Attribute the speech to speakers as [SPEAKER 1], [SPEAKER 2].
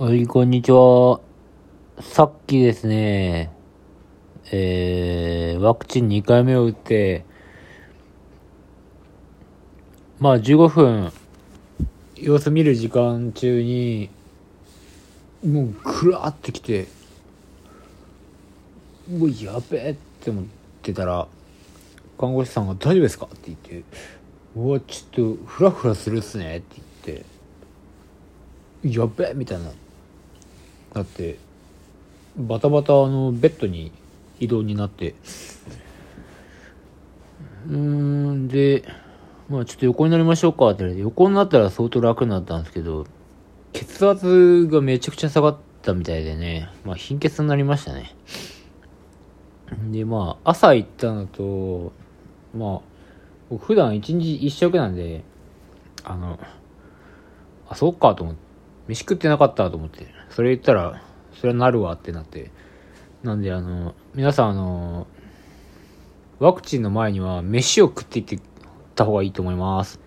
[SPEAKER 1] はい、こんにちは。さっきですね、えー、ワクチン2回目を打って、まあ15分、様子見る時間中に、もうぐらーってきて、もうやべえって思ってたら、看護師さんが大丈夫ですかって言って、うわ、ちょっとフラフラするっすねって言って、やべえみたいな。なってバタバタのベッドに移動になって。うんでまあちょっと横になりましょうかって言われて。横になったら相当楽になったんですけど血圧がめちゃくちゃ下がったみたいでね。まあ貧血になりましたね。でまあ朝行ったのとまあ僕普段一日一食なんであのあそうかと思って。飯食ってなかったと思って、それ言ったら、それはなるわってなって。なんで、あの、皆さん、あの、ワクチンの前には飯を食っていってた方がいいと思います。